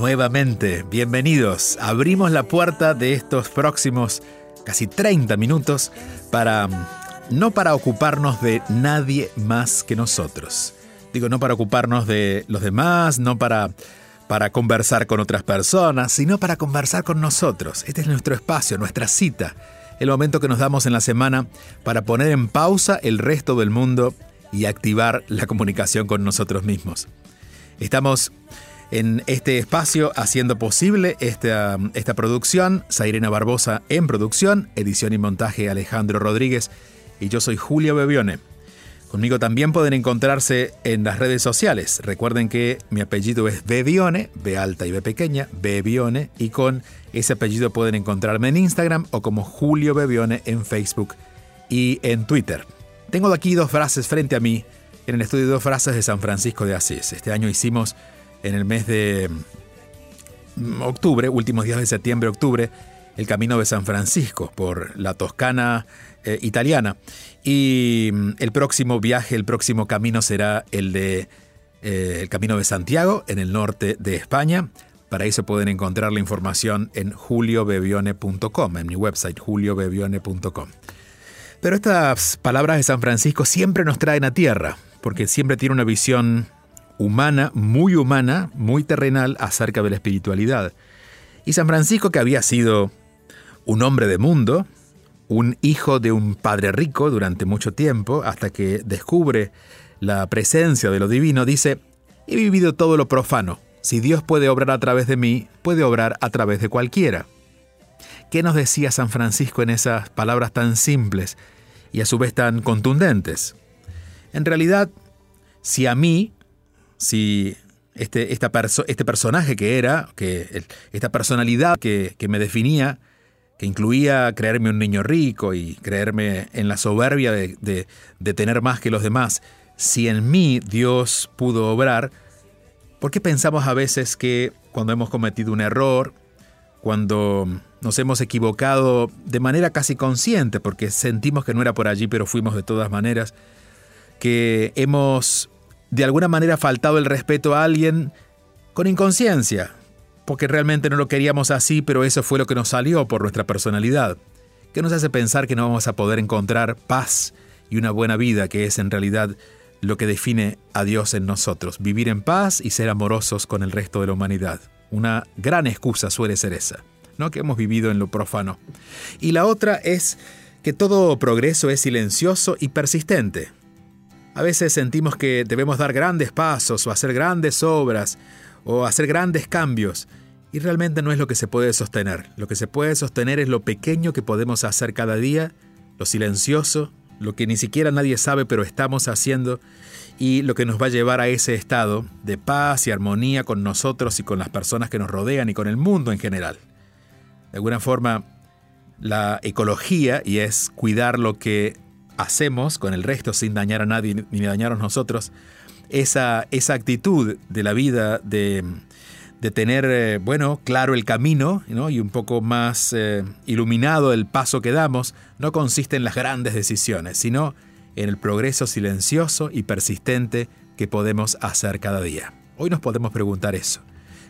nuevamente, bienvenidos. Abrimos la puerta de estos próximos casi 30 minutos para no para ocuparnos de nadie más que nosotros. Digo, no para ocuparnos de los demás, no para para conversar con otras personas, sino para conversar con nosotros. Este es nuestro espacio, nuestra cita, el momento que nos damos en la semana para poner en pausa el resto del mundo y activar la comunicación con nosotros mismos. Estamos en este espacio haciendo posible esta, esta producción, Sairena Barbosa en producción, edición y montaje Alejandro Rodríguez y yo soy Julio Bebione. Conmigo también pueden encontrarse en las redes sociales. Recuerden que mi apellido es Bebione, B alta y B pequeña, Bebione, y con ese apellido pueden encontrarme en Instagram o como Julio Bebione en Facebook y en Twitter. Tengo aquí dos frases frente a mí en el estudio de dos frases de San Francisco de Asís. Este año hicimos en el mes de mm, octubre, últimos días de septiembre, octubre, el Camino de San Francisco por la Toscana eh, italiana. Y mm, el próximo viaje, el próximo camino será el de eh, el Camino de Santiago en el norte de España. Para eso pueden encontrar la información en juliobebione.com, en mi website juliobebione.com. Pero estas palabras de San Francisco siempre nos traen a tierra, porque siempre tiene una visión humana, muy humana, muy terrenal acerca de la espiritualidad. Y San Francisco, que había sido un hombre de mundo, un hijo de un padre rico durante mucho tiempo, hasta que descubre la presencia de lo divino, dice, he vivido todo lo profano. Si Dios puede obrar a través de mí, puede obrar a través de cualquiera. ¿Qué nos decía San Francisco en esas palabras tan simples y a su vez tan contundentes? En realidad, si a mí, si este, este personaje que era, que esta personalidad que, que me definía, que incluía creerme un niño rico y creerme en la soberbia de, tener más que los demás, si en mí Dios pudo obrar, ¿por qué pensamos a veces que cuando hemos cometido un error, cuando nos hemos equivocado de manera casi consciente, porque sentimos que no era por allí, pero fuimos de todas maneras, que hemos de alguna manera faltado el respeto a alguien con inconsciencia, porque realmente no lo queríamos así, pero eso fue lo que nos salió por nuestra personalidad, que nos hace pensar que no vamos a poder encontrar paz y una buena vida, que es en realidad lo que define a Dios en nosotros, vivir en paz y ser amorosos con el resto de la humanidad. Una gran excusa suele ser esa, ¿no? que hemos vivido en lo profano. Y la otra es que todo progreso es silencioso y persistente. A veces sentimos que debemos dar grandes pasos o hacer grandes obras o hacer grandes cambios, y realmente no es lo que se puede sostener. Lo que se puede sostener es lo pequeño que podemos hacer cada día, lo silencioso, lo que ni siquiera nadie sabe pero estamos haciendo y lo que nos va a llevar a ese estado de paz y armonía con nosotros y con las personas que nos rodean y con el mundo en general. De alguna forma, la ecología, y es cuidar lo que hacemos con el resto sin dañar a nadie ni dañarnos nosotros, esa, esa actitud de la vida de de tener, eh, bueno, claro el camino y un poco más eh, iluminado el paso que damos, no consiste en las grandes decisiones, sino en el progreso silencioso y persistente que podemos hacer cada día. Hoy nos podemos preguntar eso.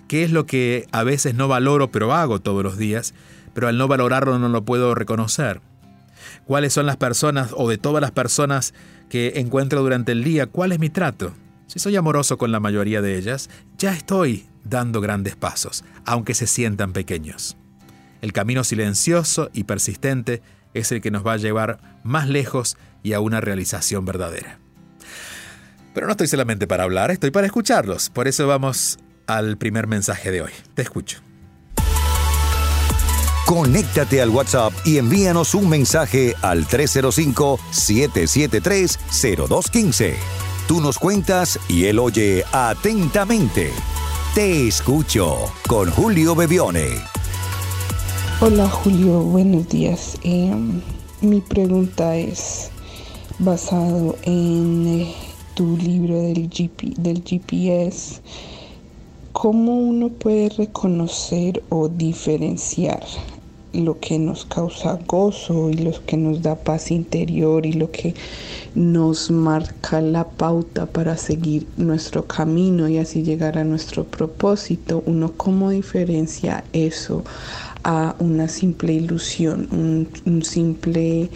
¿Qué es lo que a veces no valoro pero hago todos los días, pero al no valorarlo no lo puedo reconocer? ¿Cuáles son las personas o de todas las personas que encuentro durante el día? ¿Cuál es mi trato? Si soy amoroso con la mayoría de ellas, ya estoy dando grandes pasos, aunque se sientan pequeños. El camino silencioso y persistente es el que nos va a llevar más lejos y a una realización verdadera. Pero no estoy solamente para hablar, estoy para escucharlos. Por eso vamos al primer mensaje de hoy. Te escucho. Conéctate al WhatsApp y envíanos un mensaje al 305-773-0215. Tú nos cuentas y él oye atentamente. Te escucho con Julio Bebione. Hola Julio, buenos días. Em, mi pregunta es basado en eh, tu libro del, GP, del GPS. ¿Cómo uno puede reconocer o diferenciar lo que nos causa gozo y lo que nos da paz interior y lo que nos marca la pauta para seguir nuestro camino y así llegar a nuestro propósito. Uno cómo diferencia eso a una simple ilusión, un, simple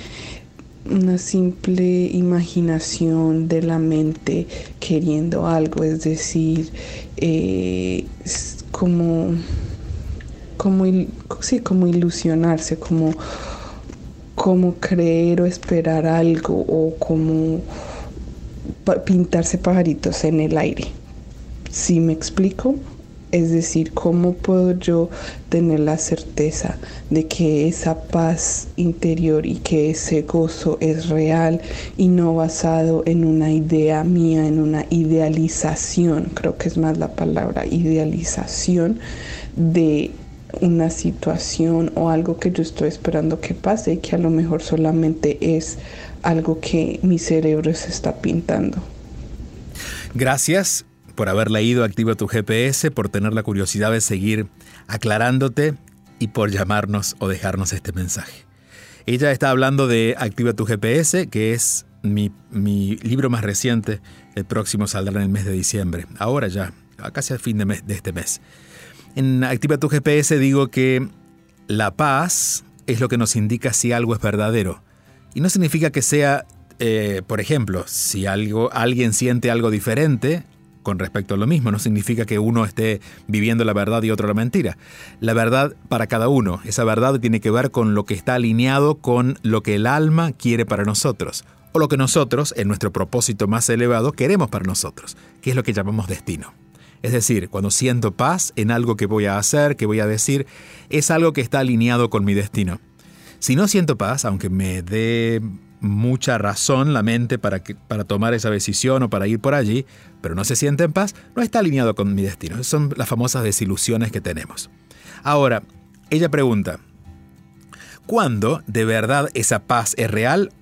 una simple imaginación de la mente queriendo algo, es decir, eh, como como, sí, como ilusionarse, como, como creer o esperar algo o como pintarse pajaritos en el aire. ¿Sí me explico? Es decir, ¿cómo puedo yo tener la certeza de que esa paz interior y que ese gozo es real y no basado en una idea mía, en una idealización, creo que es más la palabra idealización de una situación o algo que yo estoy esperando que pase y que a lo mejor solamente es algo que mi cerebro se está pintando. Gracias por haber leído Activa tu GPS, por tener la curiosidad de seguir aclarándote y por llamarnos o dejarnos este mensaje. Ella está hablando de Activa tu GPS, que es mi, mi libro más reciente. El próximo saldrá en el mes de diciembre. Ahora ya, casi al fin de, mes, de este mes. En Activa tu GPS digo que la paz es lo que nos indica si algo es verdadero. Y no significa que sea, eh, por ejemplo, si algo, alguien siente algo diferente con respecto a lo mismo, no significa que uno esté viviendo la verdad y otro la mentira. La verdad para cada uno, esa verdad tiene que ver con lo que está alineado con lo que el alma quiere para nosotros, o lo que nosotros, en nuestro propósito más elevado, queremos para nosotros, que es lo que llamamos destino. Es decir, cuando siento paz en algo que voy a hacer, que voy a decir, es algo que está alineado con mi destino. Si no siento paz, aunque me dé mucha razón la mente para, para tomar esa decisión o para ir por allí, pero no se siente en paz, no está alineado con mi destino. Son las famosas desilusiones que tenemos. Ahora, ella pregunta, ¿cuándo de verdad esa paz es real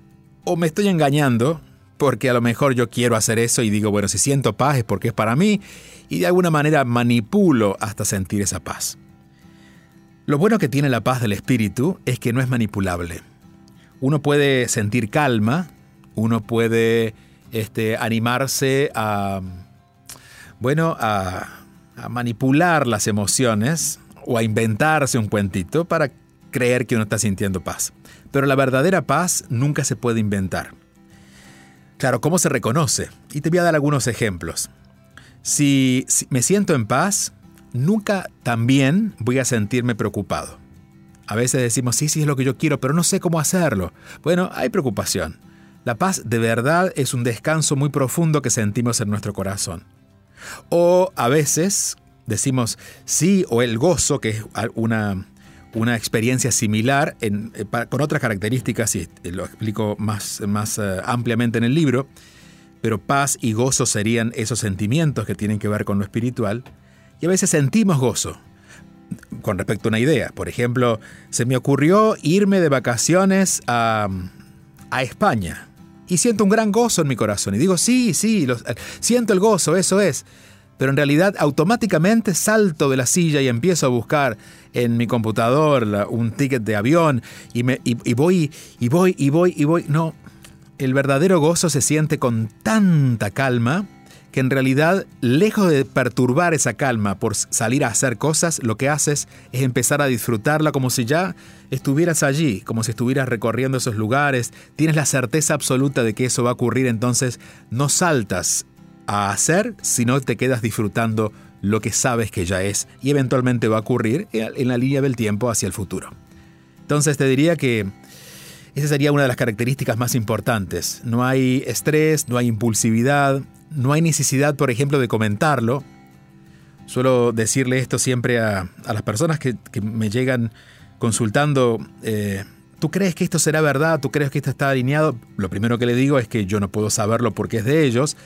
o me estoy engañando? Porque a lo mejor yo quiero hacer eso y digo, bueno, si siento paz es porque es para mí y de alguna manera manipulo hasta sentir esa paz. Lo bueno que tiene la paz del espíritu es que no es manipulable. Uno puede sentir calma, uno puede este, animarse a, bueno, a, a manipular las emociones o a inventarse un cuentito para creer que uno está sintiendo paz. Pero la verdadera paz nunca se puede inventar. Claro, ¿cómo se reconoce? Y te voy a dar algunos ejemplos. Si, me siento en paz, nunca también voy a sentirme preocupado. A veces decimos, sí, sí es lo que yo quiero, pero no sé cómo hacerlo. Bueno, hay preocupación. La paz de verdad es un descanso muy profundo que sentimos en nuestro corazón. O a veces decimos sí o el gozo, que es una, una experiencia similar eh, con otras características, y lo explico más, más eh, ampliamente en el libro, pero paz y gozo serían esos sentimientos que tienen que ver con lo espiritual. Y a veces sentimos gozo con respecto a una idea. Por ejemplo, se me ocurrió irme de vacaciones a, España. Y siento un gran gozo en mi corazón. Y digo, sí, sí, siento el gozo, eso es. Pero en realidad automáticamente salto de la silla y empiezo a buscar en mi computador un ticket de avión y, me, y voy, y voy, y voy, y voy. No, el verdadero gozo se siente con tanta calma que en realidad, lejos de perturbar esa calma por salir a hacer cosas, lo que haces es empezar a disfrutarla como si ya estuvieras allí, como si estuvieras recorriendo esos lugares, tienes la certeza absoluta de que eso va a ocurrir, entonces no saltas a hacer, sino te quedas disfrutando lo que sabes que ya es y eventualmente va a ocurrir en la línea del tiempo hacia el futuro. Entonces te diría que esa sería una de las características más importantes. No hay estrés, no hay impulsividad, no hay necesidad, por ejemplo, de comentarlo. Suelo decirle esto siempre a, las personas que, me llegan consultando, eh, ¿tú crees que esto será verdad? ¿Tú crees que esto está alineado? Lo primero que le digo es que yo no puedo saberlo porque es de ellos,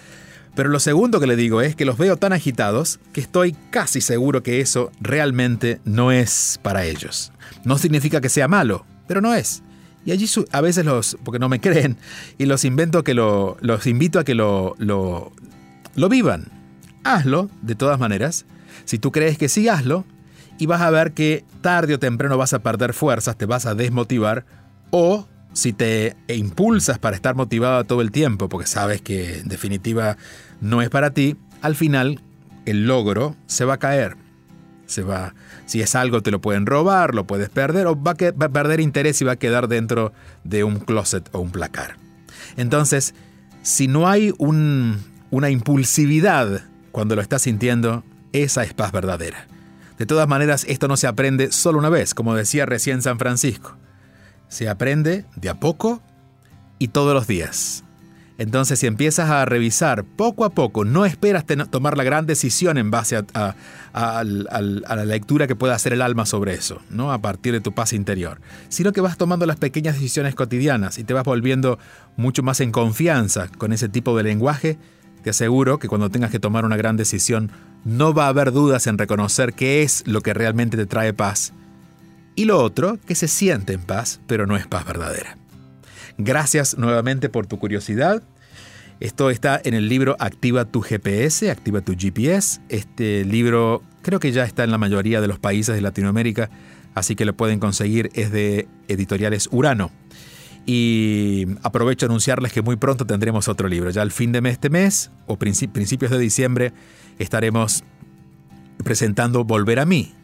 Pero lo segundo que le digo es que los veo tan agitados que estoy casi seguro que eso realmente no es para ellos. No significa que sea malo, pero no es. Y allí a veces los, porque no me creen, y los invento que lo, los invito a que lo, lo, lo vivan. Hazlo, de todas maneras. Si tú crees que sí, hazlo. Y vas a ver que tarde o temprano vas a perder fuerzas, te vas a desmotivar. O si te impulsas para estar motivado todo el tiempo, porque sabes que en definitiva no es para ti, al final el logro se va a caer. Se va, si es algo te lo pueden robar, lo puedes perder o va a, perder interés y va a quedar dentro de un closet o un placar. Entonces, si no hay una impulsividad cuando lo estás sintiendo, esa es paz verdadera. De todas maneras, esto no se aprende solo una vez, como decía recién San Francisco. Se aprende de a poco y todos los días. Entonces, si empiezas a revisar poco a poco, no esperas tomar la gran decisión en base a, la lectura que pueda hacer el alma sobre eso, ¿no? a partir de tu paz interior, sino que vas tomando las pequeñas decisiones cotidianas y te vas volviendo mucho más en confianza con ese tipo de lenguaje, te aseguro que cuando tengas que tomar una gran decisión, no va a haber dudas en reconocer qué es lo que realmente te trae paz. Y lo otro, que se siente en paz, pero no es paz verdadera. Gracias nuevamente por tu curiosidad. Esto está en el libro Activa tu GPS, Activa tu GPS. Este libro creo que ya está en la mayoría de los países de Latinoamérica, así que lo pueden conseguir. Es de editoriales Urano. Y aprovecho a anunciarles que muy pronto tendremos otro libro. Ya al fin de este mes o principios de diciembre estaremos presentando Volver a mí.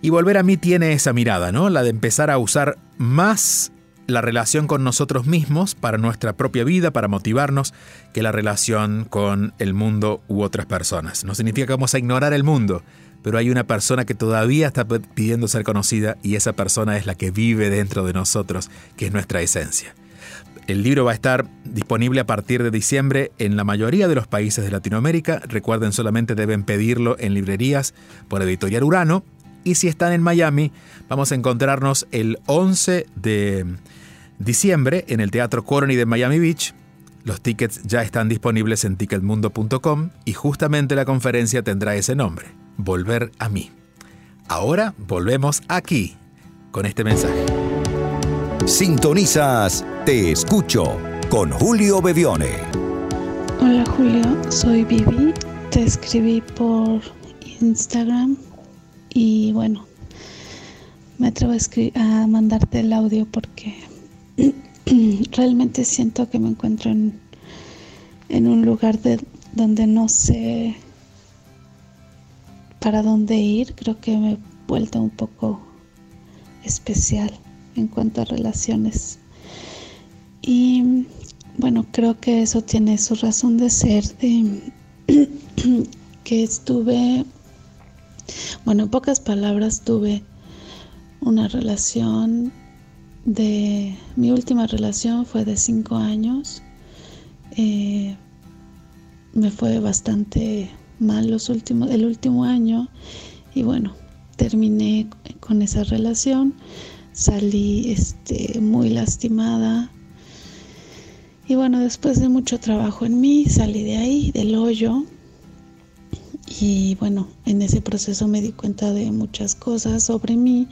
Y Volver a mí tiene esa mirada, ¿no? La de empezar a usar más la relación con nosotros mismos para nuestra propia vida, para motivarnos, que la relación con el mundo u otras personas. No significa que vamos a ignorar el mundo, pero hay una persona que todavía está pidiendo ser conocida y esa persona es la que vive dentro de nosotros, que es nuestra esencia. El libro va a estar disponible a partir de diciembre en la mayoría de los países de Latinoamérica. Recuerden, solamente deben pedirlo en librerías por Editorial Urano. Y si están en Miami, vamos a encontrarnos el 11 de diciembre en el Teatro Colony de Miami Beach. Los tickets ya están disponibles en ticketmundo.com y justamente la conferencia tendrá ese nombre, Volver a mí. Ahora volvemos aquí con este mensaje. Sintonizas Te Escucho con Julio Bevione. Hola Julio, soy Vivi. Te escribí por Instagram y bueno, me atrevo a, a mandarte el audio porque realmente siento que me encuentro en, un lugar de, donde no sé para dónde ir. Creo que me he vuelto un poco especial en cuanto a relaciones. Y bueno, creo que eso tiene su razón de ser, de que estuve, bueno, en pocas palabras, tuve una relación de mi última relación fue de cinco años. Eh, me fue bastante mal los últimos, el último año y bueno, terminé con esa relación. Salí este, muy lastimada. Y bueno, después de mucho trabajo en mí, salí de ahí, del hoyo. Y bueno, en ese proceso me di cuenta de muchas cosas sobre mí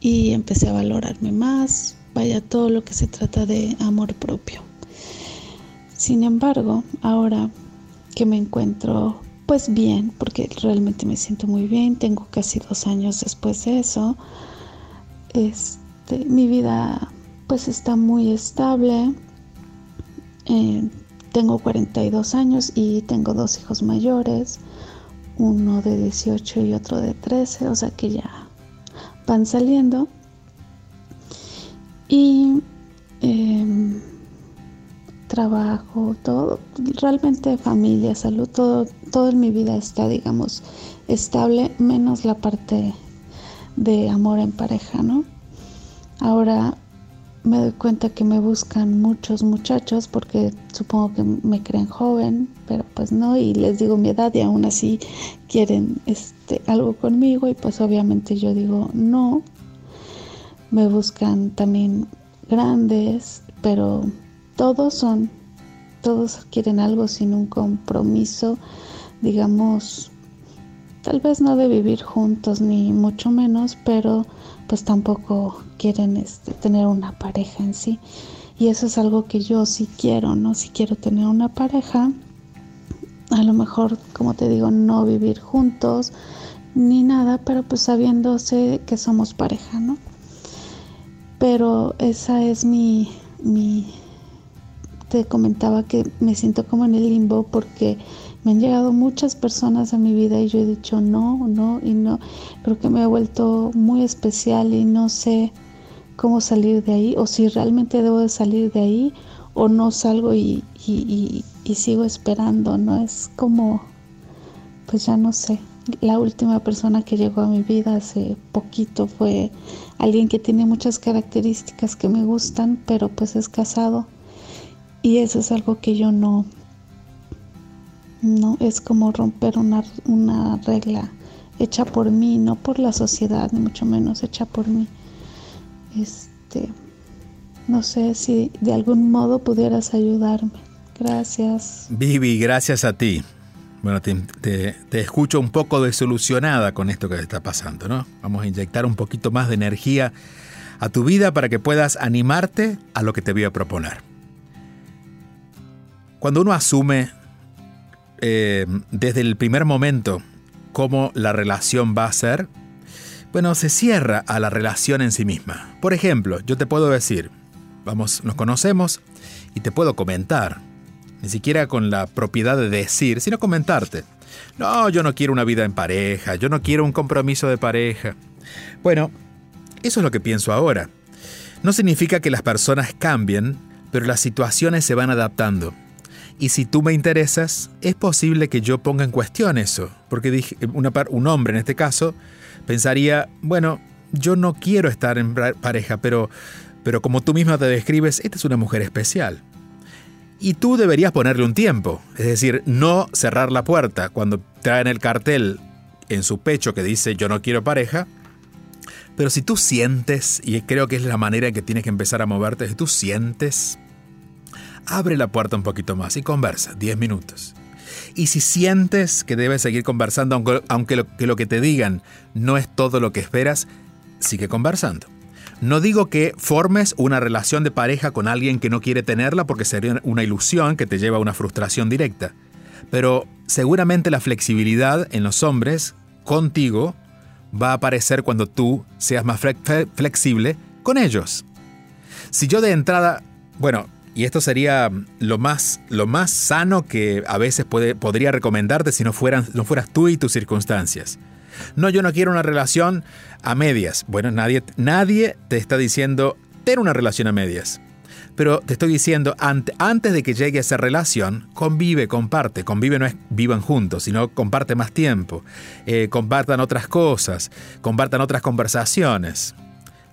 y empecé a valorarme más, vaya todo lo que se trata de amor propio. Sin embargo, ahora que me encuentro pues bien, porque realmente me siento muy bien, tengo casi dos años después de eso, este, mi vida pues está muy estable, eh, tengo 42 años y tengo dos hijos mayores, uno de 18 y otro de 13, o sea que ya van saliendo y em, trabajo, todo, realmente familia, salud, todo, todo en mi vida está, digamos, estable, menos la parte de amor en pareja, ¿no? Ahora me doy cuenta que me buscan muchos muchachos porque supongo que me creen joven, pero pues no, y les digo mi edad y aún así quieren este, algo conmigo y pues obviamente yo digo no. Me buscan también grandes, pero todos son todos quieren algo sin un compromiso, digamos, tal vez no de vivir juntos ni mucho menos, pero pues tampoco quieren este, tener una pareja en sí. Y eso es algo que yo sí quiero, ¿no? Si quiero tener una pareja, a lo mejor, como te digo, no vivir juntos ni nada, pero pues sabiéndose que somos pareja, ¿no? Pero esa es mi, mi, te comentaba que me siento como en el limbo porque me han llegado muchas personas a mi vida y yo he dicho no, no y no. Creo que me ha vuelto muy especial y no sé cómo salir de ahí o si realmente debo de salir de ahí o no salgo y, y, sigo esperando, ¿no? Es como, pues ya no sé. La última persona que llegó a mi vida hace poquito fue alguien que tiene muchas características que me gustan, pero pues es casado. Y eso es algo que yo no, no, es como romper una, una regla hecha por mí, no por la sociedad, ni mucho menos hecha por mí. Este, no sé si de algún modo pudieras ayudarme. Gracias. Vivi, gracias a ti. Bueno, te, escucho un poco desilusionada con esto que te está pasando, ¿no? Vamos a inyectar un poquito más de energía a tu vida para que puedas animarte a lo que te voy a proponer. Cuando uno asume eh, desde el primer momento cómo la relación va a ser, bueno, se cierra a la relación en sí misma. Por ejemplo, yo te puedo decir, vamos, nos conocemos y te puedo comentar, ni siquiera con la propiedad de decir, sino comentarte. No, yo no quiero una vida en pareja, yo no quiero un compromiso de pareja. Bueno, eso es lo que pienso ahora. No significa que las personas cambien, pero las situaciones se van adaptando. Y si tú me interesas, es posible que yo ponga en cuestión eso, porque dije, un hombre en este caso pensaría, bueno, yo no quiero estar en pareja, pero, pero como tú misma te describes, esta es una mujer especial. Y tú deberías ponerle un tiempo, es decir, no cerrar la puerta cuando traen el cartel en su pecho que dice yo no quiero pareja, pero si tú sientes, y creo que es la manera en que tienes que empezar a moverte, si tú sientes, abre la puerta un poquito más y conversa, 10 minutos. Y si sientes que debes seguir conversando, aunque, lo, que lo que te digan no es todo lo que esperas, sigue conversando. No digo que formes una relación de pareja con alguien que no quiere tenerla porque sería una ilusión que te lleva a una frustración directa. Pero seguramente la flexibilidad en los hombres contigo va a aparecer cuando tú seas más flexible con ellos. Si yo de entrada, bueno, y esto sería lo más, lo más sano que a veces puede, podría recomendarte si no, fueran, no fueras tú y tus circunstancias. No, yo no quiero una relación a medias. Bueno, nadie, nadie te está diciendo tener una relación a medias. Pero te estoy diciendo, antes de que llegue a esa relación, convive, comparte. Convive no es vivan juntos, sino comparte más tiempo. Eh, compartan otras cosas, compartan otras conversaciones.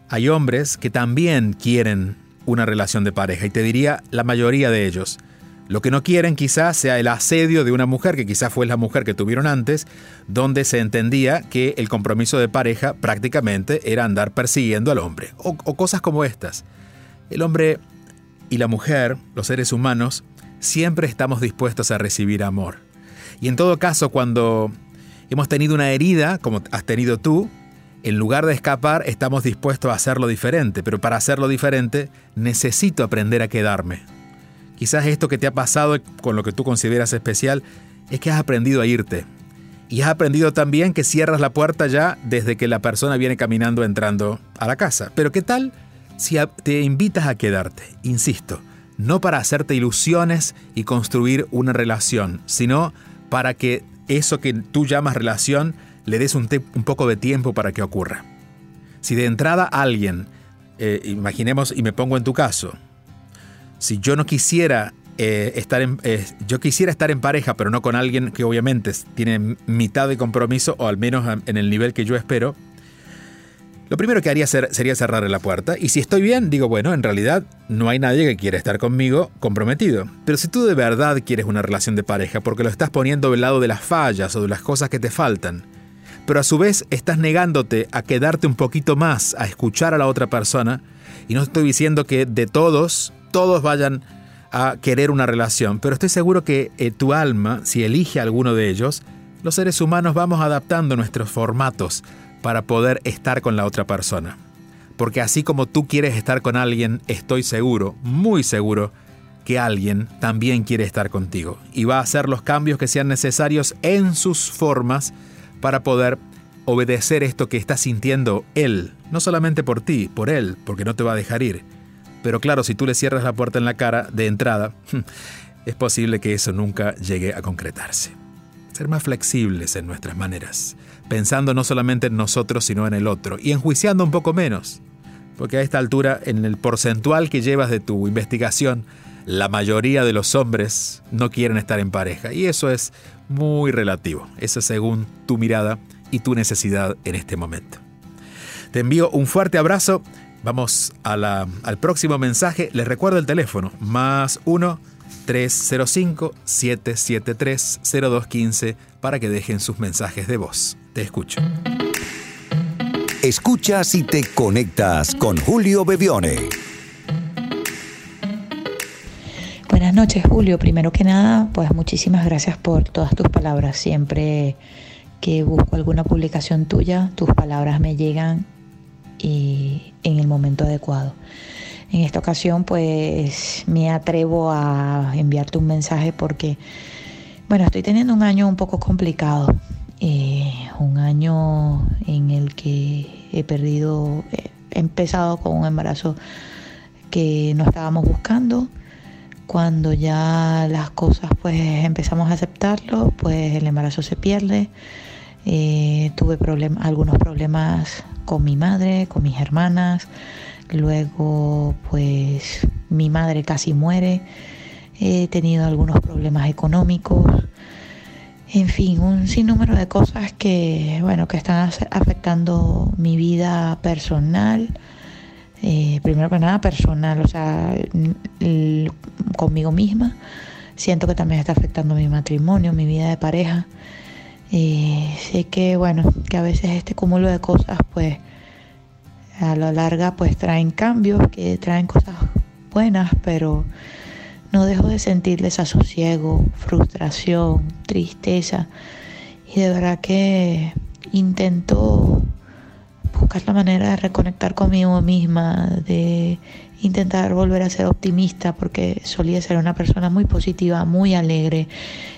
Hay hombres que también quieren una relación de pareja y te diría la mayoría de ellos. Lo que no quieren quizás sea el asedio de una mujer, que quizás fue la mujer que tuvieron antes, donde se entendía que el compromiso de pareja prácticamente era andar persiguiendo al hombre, o, cosas como estas. El hombre y la mujer, los seres humanos, siempre estamos dispuestos a recibir amor. Y en todo caso, cuando hemos tenido una herida, como has tenido tú, en lugar de escapar, estamos dispuestos a hacerlo diferente, pero para hacerlo diferente necesito aprender a quedarme. Quizás esto que te ha pasado con lo que tú consideras especial es que has aprendido a irte. Y has aprendido también que cierras la puerta ya desde que la persona viene caminando entrando a la casa. Pero ¿qué tal si te invitas a quedarte? Insisto, no para hacerte ilusiones y construir una relación, sino para que eso que tú llamas relación le des un, poco de tiempo para que ocurra. Si de entrada alguien, eh, imaginemos y me pongo en tu caso, si yo no quisiera eh, estar en, eh, yo quisiera estar en pareja, pero no con alguien que obviamente tiene mitad de compromiso o al menos en el nivel que yo espero, lo primero que haría sería cerrarle la puerta y si estoy bien, digo, bueno, en realidad no hay nadie que quiera estar conmigo comprometido. Pero si tú de verdad quieres una relación de pareja porque lo estás poniendo del lado de las fallas o de las cosas que te faltan, pero a su vez estás negándote a quedarte un poquito más, a escuchar a la otra persona. Y no estoy diciendo que de todos, todos vayan a querer una relación, pero estoy seguro que eh, tu alma, si elige alguno de ellos, los seres humanos vamos adaptando nuestros formatos para poder estar con la otra persona. Porque así como tú quieres estar con alguien, estoy seguro, muy seguro, que alguien también quiere estar contigo y va a hacer los cambios que sean necesarios en sus formas para poder obedecer esto que está sintiendo él, no solamente por ti, por él, porque no te va a dejar ir. Pero claro, si tú le cierras la puerta en la cara de entrada, es posible que eso nunca llegue a concretarse. Ser más flexibles en nuestras maneras, pensando no solamente en nosotros, sino en el otro, y enjuiciando un poco menos, porque a esta altura, en el porcentual que llevas de tu investigación, la mayoría de los hombres no quieren estar en pareja, y eso es muy relativo, eso es según tu mirada y tu necesidad en este momento. Te envío un fuerte abrazo. Vamos al próximo mensaje. Les recuerdo el teléfono, más 1-305-773-0215 para que dejen sus mensajes de voz. Te escucho. Escuchas y te conectas con Julio Bebione. Buenas noches, Julio. Primero que nada, pues muchísimas gracias por todas tus palabras. Siempre que busco alguna publicación tuya, tus palabras me llegan y en el momento adecuado. En esta ocasión pues me atrevo a enviarte un mensaje porque, bueno, estoy teniendo un año un poco complicado, eh, un año en el que he perdido, he empezado con un embarazo que no estábamos buscando. Cuando ya las cosas pues empezamos a aceptarlo, pues el embarazo se pierde eh, tuve algunos problemas con mi madre, con mis hermanas. Luego, pues mi madre casi muere. He tenido algunos problemas económicos. En fin, un sinnúmero de cosas que, bueno, que están afectando mi vida personal. Eh, primero que nada personal, o sea, conmigo misma. Siento que también está afectando mi matrimonio, mi vida de pareja. Y sé que, bueno, que a veces este cúmulo de cosas, pues, a la larga, pues traen cambios, que traen cosas buenas, pero no dejo de sentir desasosiego, frustración, tristeza. Y de verdad que intento buscar la manera de reconectar conmigo misma, de intentar volver a ser optimista, porque solía ser una persona muy positiva, muy alegre.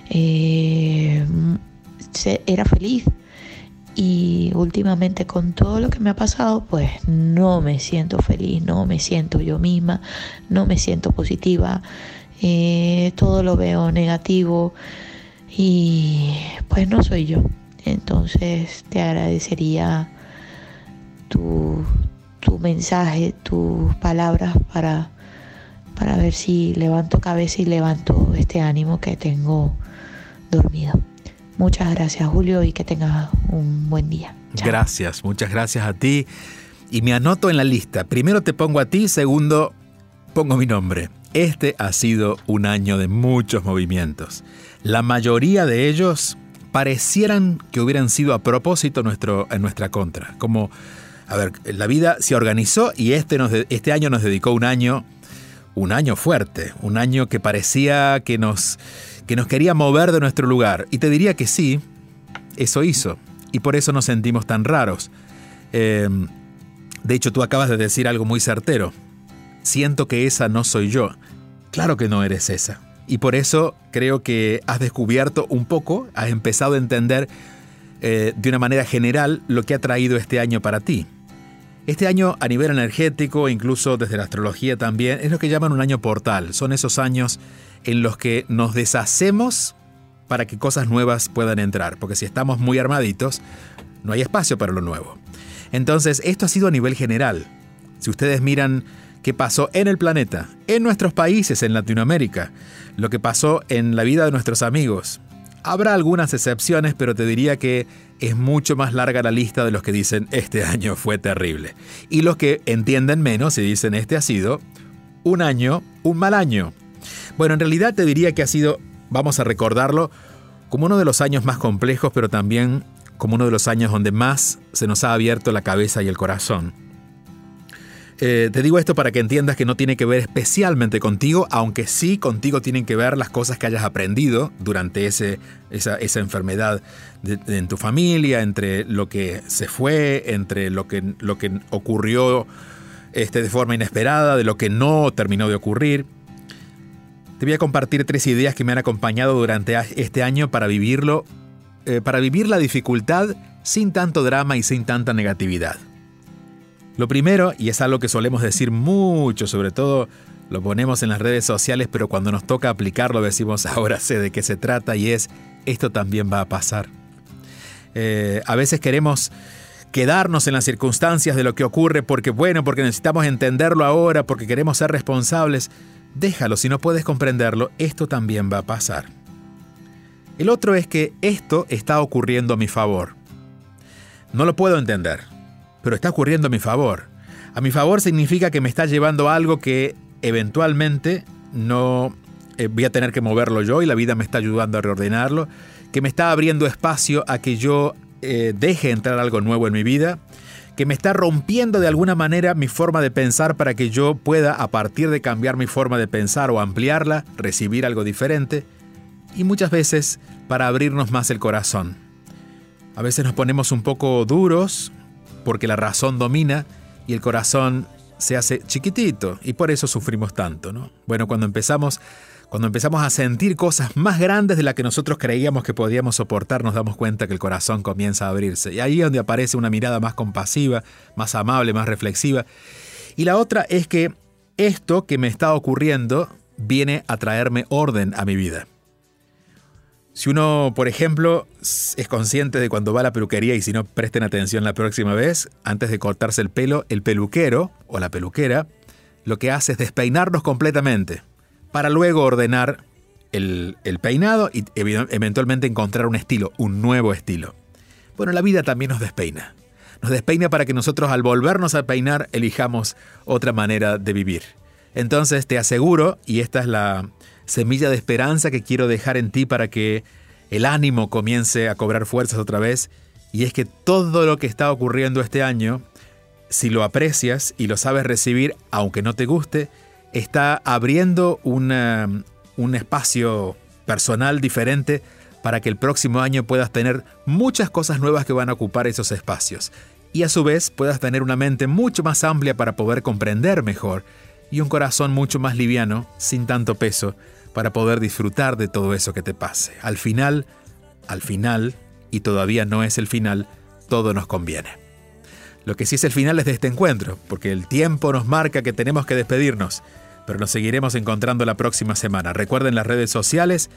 Eh, era feliz. Y últimamente con todo lo que me ha pasado, pues no me siento feliz, no me siento yo misma, no me siento positiva, eh, todo lo veo negativo y pues no soy yo. Entonces te agradecería tu, tu mensaje, tus palabras para, para ver si levanto cabeza y levanto este ánimo que tengo dormido. Muchas gracias Julio y que tengas un buen día. Gracias, muchas gracias a ti. Y me anoto en la lista. Primero te pongo a ti, segundo pongo mi nombre. Este ha sido un año de muchos movimientos. La mayoría de ellos parecieran que hubieran sido a propósito nuestro, en nuestra contra. Como, a ver, la vida se organizó y este, este año nos dedicó un año, un año fuerte, un año que parecía que nos que nos quería mover de nuestro lugar. Y te diría que sí, eso hizo. Y por eso nos sentimos tan raros. Em, de hecho, tú acabas de decir algo muy certero. Siento que esa no soy yo. Claro que no eres esa. Y por eso creo que has descubierto un poco, has empezado a entender eh, de una manera general lo que ha traído este año para ti. Este año a nivel energético, incluso desde la astrología también, es lo que llaman un año portal. Son esos años en los que nos deshacemos para que cosas nuevas puedan entrar, porque si estamos muy armaditos, no hay espacio para lo nuevo. Entonces, esto ha sido a nivel general. Si ustedes miran qué pasó en el planeta, en nuestros países, en Latinoamérica, lo que pasó en la vida de nuestros amigos, habrá algunas excepciones, pero te diría que es mucho más larga la lista de los que dicen este año fue terrible. Y los que entienden menos y dicen este ha sido un año, un mal año, bueno, en realidad te diría que ha sido, vamos a recordarlo, como uno de los años más complejos, pero también como uno de los años donde más se nos ha abierto la cabeza y el corazón. Eh, te digo esto para que entiendas que no tiene que ver especialmente contigo, aunque sí contigo tienen que ver las cosas que hayas aprendido durante ese, esa, enfermedad en tu familia, entre lo que se fue, entre lo que, lo que ocurrió este, de forma inesperada, de lo que no terminó de ocurrir. Te voy a compartir tres ideas que me han acompañado durante este año para vivirlo, eh, para vivir la dificultad sin tanto drama y sin tanta negatividad. Lo primero, y es algo que solemos decir mucho, sobre todo lo ponemos en las redes sociales, pero cuando nos toca aplicarlo decimos ahora sé de qué se trata y es esto también va a pasar. Eh, a veces queremos quedarnos en las circunstancias de lo que ocurre porque bueno, porque necesitamos entenderlo ahora, porque queremos ser responsables. Déjalo, si no puedes comprenderlo, esto también va a pasar. El otro es que esto está ocurriendo a mi favor. No lo puedo entender, pero está ocurriendo a mi favor. A mi favor significa que me está llevando algo que eventualmente no eh, voy a tener que moverlo yo y la vida me está ayudando a reordenarlo, que me está abriendo espacio a que yo eh, deje entrar algo nuevo en mi vida, que me está rompiendo de alguna manera mi forma de pensar para que yo pueda, a partir de cambiar mi forma de pensar o ampliarla, recibir algo diferente, y muchas veces para abrirnos más el corazón. A veces nos ponemos un poco duros, porque la razón domina y el corazón se hace chiquitito y por eso sufrimos tanto, ¿no? Bueno, cuando empezamos cuando empezamos a sentir cosas más grandes de las que nosotros creíamos que podíamos soportar, nos damos cuenta que el corazón comienza a abrirse. Y ahí es donde aparece una mirada más compasiva, más amable, más reflexiva. Y la otra es que esto que me está ocurriendo viene a traerme orden a mi vida. Si uno, por ejemplo, es consciente de cuando va a la peluquería y si no presten atención la próxima vez, antes de cortarse el pelo, el peluquero o la peluquera lo que hace es despeinarnos completamente para luego ordenar el, el peinado y eventualmente encontrar un estilo, un nuevo estilo. Bueno, la vida también nos despeina. Nos despeina para que nosotros al volvernos a peinar elijamos otra manera de vivir. Entonces te aseguro, y esta es la, semilla de esperanza que quiero dejar en ti para que el ánimo comience a cobrar fuerzas otra vez. Y es que todo lo que está ocurriendo este año, si lo aprecias y lo sabes recibir, aunque no te guste, está abriendo un espacio personal diferente para que el próximo año puedas tener muchas cosas nuevas que van a ocupar esos espacios. Y a su vez puedas tener una mente mucho más amplia para poder comprender mejor y un corazón mucho más liviano, sin tanto peso, para poder disfrutar de todo eso que te pase. Al final, al final, y todavía no es el final, todo nos conviene. Lo que sí es el final es de este encuentro, porque el tiempo nos marca que tenemos que despedirnos, pero nos seguiremos encontrando la próxima semana. Recuerden las redes sociales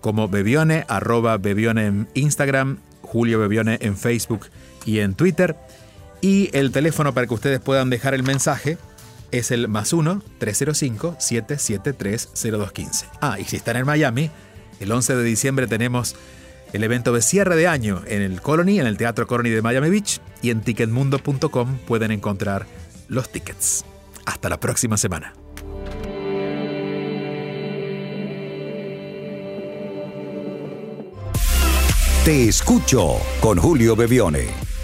como Bebione, arroba Bebione en Instagram, Julio Bebione en Facebook y en Twitter, y el teléfono para que ustedes puedan dejar el mensaje es el más 1-305-773-0215. Ah, y si están en Miami, el 11 de diciembre tenemos el evento de cierre de año en el Colony, en el Teatro Colony de Miami Beach, y en ticketmundo.com pueden encontrar los tickets. Hasta la próxima semana. Te escucho con Julio Bebione.